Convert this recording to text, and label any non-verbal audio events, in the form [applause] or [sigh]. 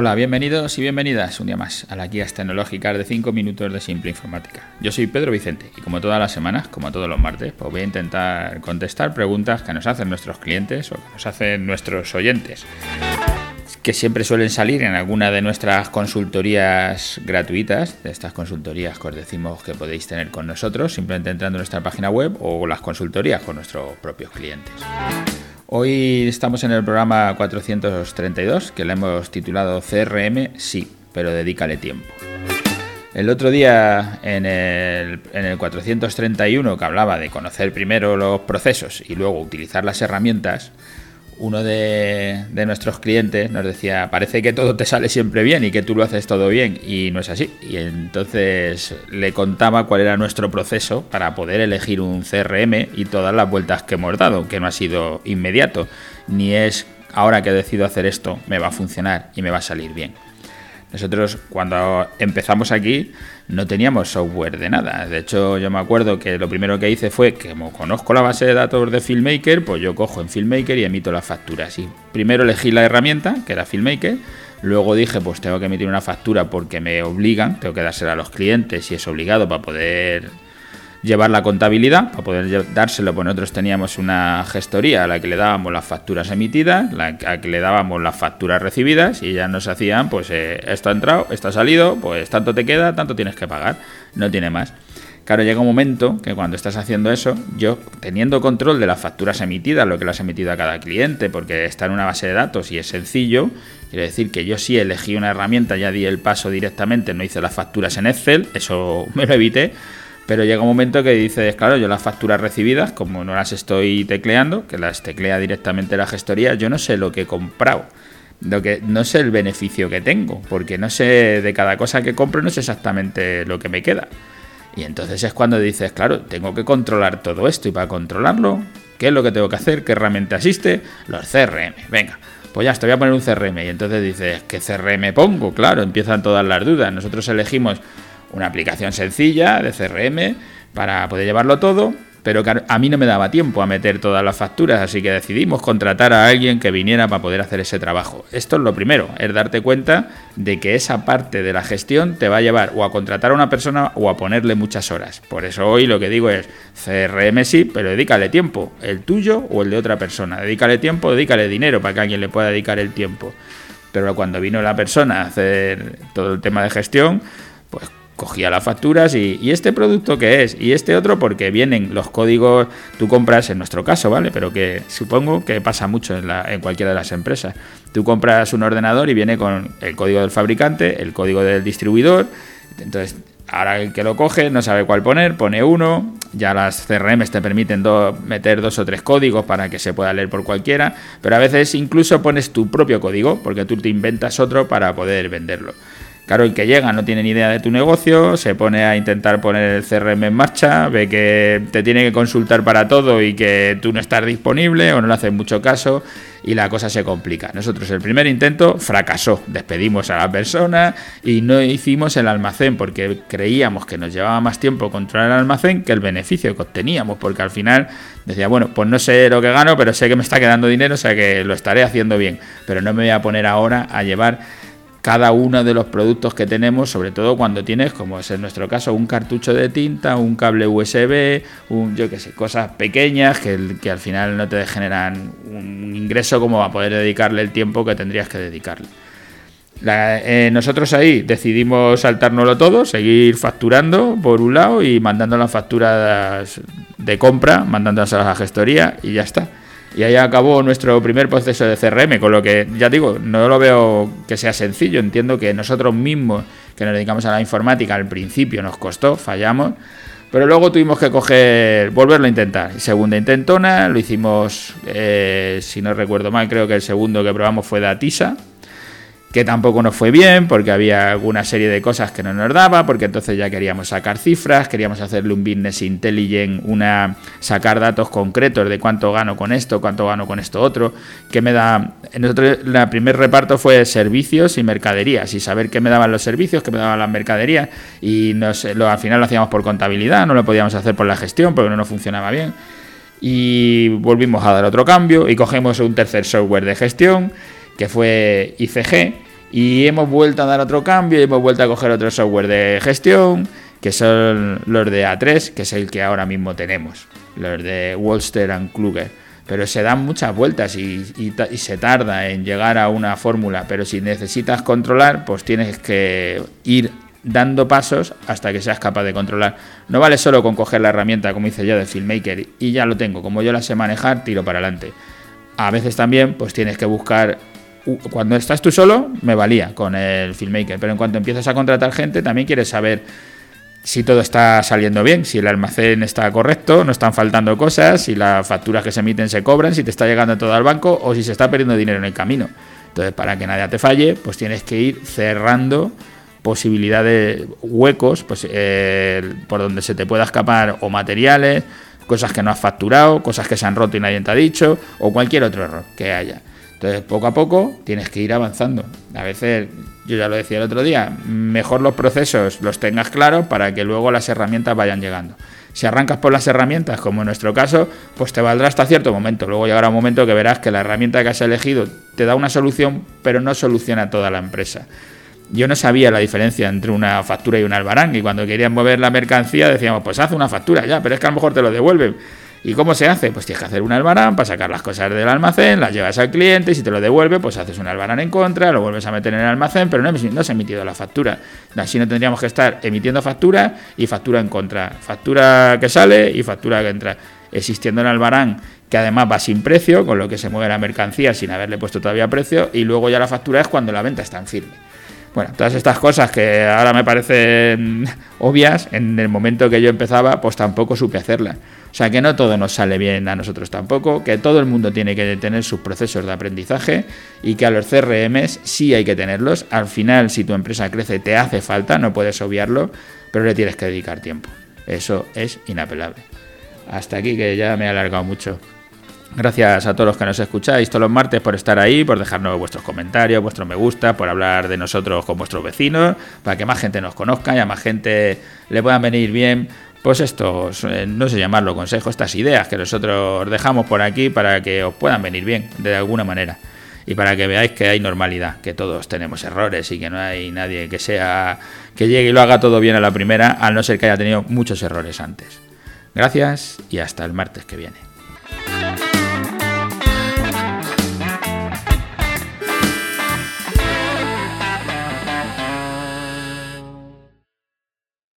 Hola, bienvenidos y bienvenidas un día más a las guías tecnológicas de 5 minutos de simple informática. Yo soy Pedro Vicente y como todas las semanas, como todos los martes, pues voy a intentar contestar preguntas que nos hacen nuestros clientes o que nos hacen nuestros oyentes, que siempre suelen salir en alguna de nuestras consultorías gratuitas, de estas consultorías que os decimos que podéis tener con nosotros, simplemente entrando en nuestra página web o las consultorías con nuestros propios clientes. Hoy estamos en el programa 432, que le hemos titulado CRM Sí, pero dedícale tiempo. El otro día en el, en el 431, que hablaba de conocer primero los procesos y luego utilizar las herramientas, uno de, nuestros clientes nos decía, parece que todo te sale siempre bien y que tú lo haces todo bien y no es así. Y entonces le contaba cuál era nuestro proceso para poder elegir un CRM y todas las vueltas que hemos dado, que no ha sido inmediato, ni es ahora que decido hacer esto me va a funcionar y me va a salir bien. Nosotros cuando empezamos aquí no teníamos software de nada. De hecho, yo me acuerdo que lo primero que hice fue que como conozco la base de datos de Filmmaker, pues yo cojo en Filmmaker y emito las facturas. Y primero elegí la herramienta, que era Filmmaker. Luego dije, pues tengo que emitir una factura porque me obligan, tengo que dársela a los clientes y es obligado para poder llevar la contabilidad para poder dárselo, pues nosotros teníamos una gestoría a la que le dábamos las facturas emitidas, a la que le dábamos las facturas recibidas y ya nos hacían, pues eh, esto ha entrado, esto ha salido, pues tanto te queda, tanto tienes que pagar, no tiene más. Claro, llega un momento que cuando estás haciendo eso, yo teniendo control de las facturas emitidas, lo que las has emitido a cada cliente, porque está en una base de datos y es sencillo, quiere decir que yo sí elegí una herramienta, ya di el paso directamente, no hice las facturas en Excel, eso [laughs] me lo evité, pero llega un momento que dices, claro, yo las facturas recibidas, como no las estoy tecleando, que las teclea directamente la gestoría, yo no sé lo que he comprado. Lo que, no sé el beneficio que tengo, porque no sé de cada cosa que compro, no sé exactamente lo que me queda. Y entonces es cuando dices, claro, tengo que controlar todo esto y para controlarlo, ¿qué es lo que tengo que hacer? ¿Qué herramienta existe? Los CRM. Venga, pues ya, te voy a poner un CRM. Y entonces dices, ¿qué CRM pongo? Claro, empiezan todas las dudas. Nosotros elegimos una aplicación sencilla de CRM para poder llevarlo todo, pero a mí no me daba tiempo a meter todas las facturas, así que decidimos contratar a alguien que viniera para poder hacer ese trabajo. Esto es lo primero, es darte cuenta de que esa parte de la gestión te va a llevar o a contratar a una persona o a ponerle muchas horas. Por eso hoy lo que digo es CRM sí, pero dedícale tiempo, el tuyo o el de otra persona. Dedícale tiempo, dedícale dinero para que alguien le pueda dedicar el tiempo. Pero cuando vino la persona a hacer todo el tema de gestión, pues cogía las facturas y, este producto qué es y este otro porque vienen los códigos tú compras en nuestro caso vale pero que supongo que pasa mucho en, en cualquiera de las empresas. Tú compras un ordenador y viene con el código del fabricante el código del distribuidor. Entonces ahora el que lo coge no sabe cuál poner pone uno. Ya las CRMs te permiten meter dos o tres códigos para que se pueda leer por cualquiera. Pero a veces incluso pones tu propio código porque tú te inventas otro para poder venderlo Claro, el que llega no tiene ni idea de tu negocio, se pone a intentar poner el CRM en marcha, ve que te tiene que consultar para todo y que tú no estás disponible o no le haces mucho caso y la cosa se complica. Nosotros el primer intento fracasó, despedimos a la persona y no hicimos el almacén porque creíamos que nos llevaba más tiempo controlar el almacén que el beneficio que obteníamos, porque al final decía, bueno, pues no sé lo que gano, pero sé que me está quedando dinero, o sea que lo estaré haciendo bien, pero no me voy a poner ahora a llevar cada uno de los productos que tenemos, sobre todo cuando tienes, como es en nuestro caso, un cartucho de tinta, un cable USB, un, yo qué sé, cosas pequeñas que, que al final no te generan un ingreso como a poder dedicarle el tiempo que tendrías que dedicarle. Eh, nosotros ahí decidimos saltárnoslo todo, seguir facturando por un lado y mandando las facturas de compra, mandándolas a la gestoría y ya está. Y ahí acabó nuestro primer proceso de CRM, con lo que ya digo, no lo veo que sea sencillo. Entiendo que nosotros mismos, que nos dedicamos a la informática, al principio nos costó, fallamos, pero luego tuvimos que coger, volverlo a intentar. Segunda intentona, lo hicimos, eh, si no recuerdo mal, creo que el segundo que probamos fue de Atisa que tampoco nos fue bien porque había alguna serie de cosas que no nos daba, porque entonces ya queríamos sacar cifras, queríamos hacerle un business intelligent, una sacar datos concretos de cuánto gano con esto, cuánto gano con esto otro, que me da nosotros el primer reparto fue servicios y mercaderías y saber qué me daban los servicios, qué me daban las mercaderías y nos, lo, al final lo hacíamos por contabilidad, no lo podíamos hacer por la gestión porque no nos funcionaba bien. Y volvimos a dar otro cambio y cogemos un tercer software de gestión que fue ICG, Y hemos vuelto a dar otro cambio y hemos vuelto a coger otro software de gestión, que son los de A3, que es el que ahora mismo tenemos, los de Wolster and Kluger. Pero se dan muchas vueltas y, y se tarda en llegar a una fórmula. Pero si necesitas controlar, pues tienes que ir dando pasos hasta que seas capaz de controlar. No vale solo con coger la herramienta, como hice yo de Filmmaker, y ya lo tengo. Como yo la sé manejar, tiro para adelante. A veces también, pues tienes que buscar cuando estás tú solo, me valía con el filmmaker, pero en cuanto empiezas a contratar gente, también quieres saber si todo está saliendo bien, si el almacén está correcto, no están faltando cosas, si las facturas que se emiten se cobran, si te está llegando todo al banco o si se está perdiendo dinero en el camino. Entonces, para que nadie te falle, pues tienes que ir cerrando posibilidades, huecos, pues eh, por donde se te pueda escapar o materiales, cosas que no has facturado, cosas que se han roto y nadie te ha dicho, o cualquier otro error que haya. Entonces, poco a poco tienes que ir avanzando. A veces, yo ya lo decía el otro día, mejor los procesos los tengas claros para que luego las herramientas vayan llegando. Si arrancas por las herramientas, como en nuestro caso, pues te valdrá hasta cierto momento. Luego llegará un momento que verás que la herramienta que has elegido te da una solución, pero no soluciona toda la empresa. Yo no sabía la diferencia entre una factura y un albarán, y cuando querían mover la mercancía decíamos, pues haz una factura ya, pero es que a lo mejor te lo devuelven. ¿Y cómo se hace? Pues tienes que hacer un albarán para sacar las cosas del almacén, las llevas al cliente y si te lo devuelve, pues haces un albarán en contra, lo vuelves a meter en el almacén, pero no, se ha emitido la factura. Así no tendríamos que estar emitiendo factura y factura en contra. Factura que sale y factura que entra. Existiendo un albarán que además va sin precio, con lo que se mueve la mercancía sin haberle puesto todavía precio, y luego ya la factura es cuando la venta está en firme. Bueno, todas estas cosas que ahora me parecen [laughs] obvias, en el momento que yo empezaba, pues tampoco supe hacerlas. O sea que no todo nos sale bien a nosotros tampoco, que todo el mundo tiene que tener sus procesos de aprendizaje y que a los CRMs sí hay que tenerlos. Al final, si tu empresa crece, te hace falta, no puedes obviarlo, pero le tienes que dedicar tiempo. Eso es inapelable. Hasta aquí que ya me he alargado mucho. Gracias a todos los que nos escucháis todos los martes por estar ahí, por dejarnos vuestros comentarios, vuestro me gusta, por hablar de nosotros con vuestros vecinos, para que más gente nos conozca y a más gente le puedan venir bien, pues estos, eh, no sé llamarlo consejo, estas ideas que nosotros dejamos por aquí para que os puedan venir bien de alguna manera y para que veáis que hay normalidad, que todos tenemos errores y que no hay nadie que sea que llegue y lo haga todo bien a la primera, al no ser que haya tenido muchos errores antes. Gracias y hasta el martes que viene.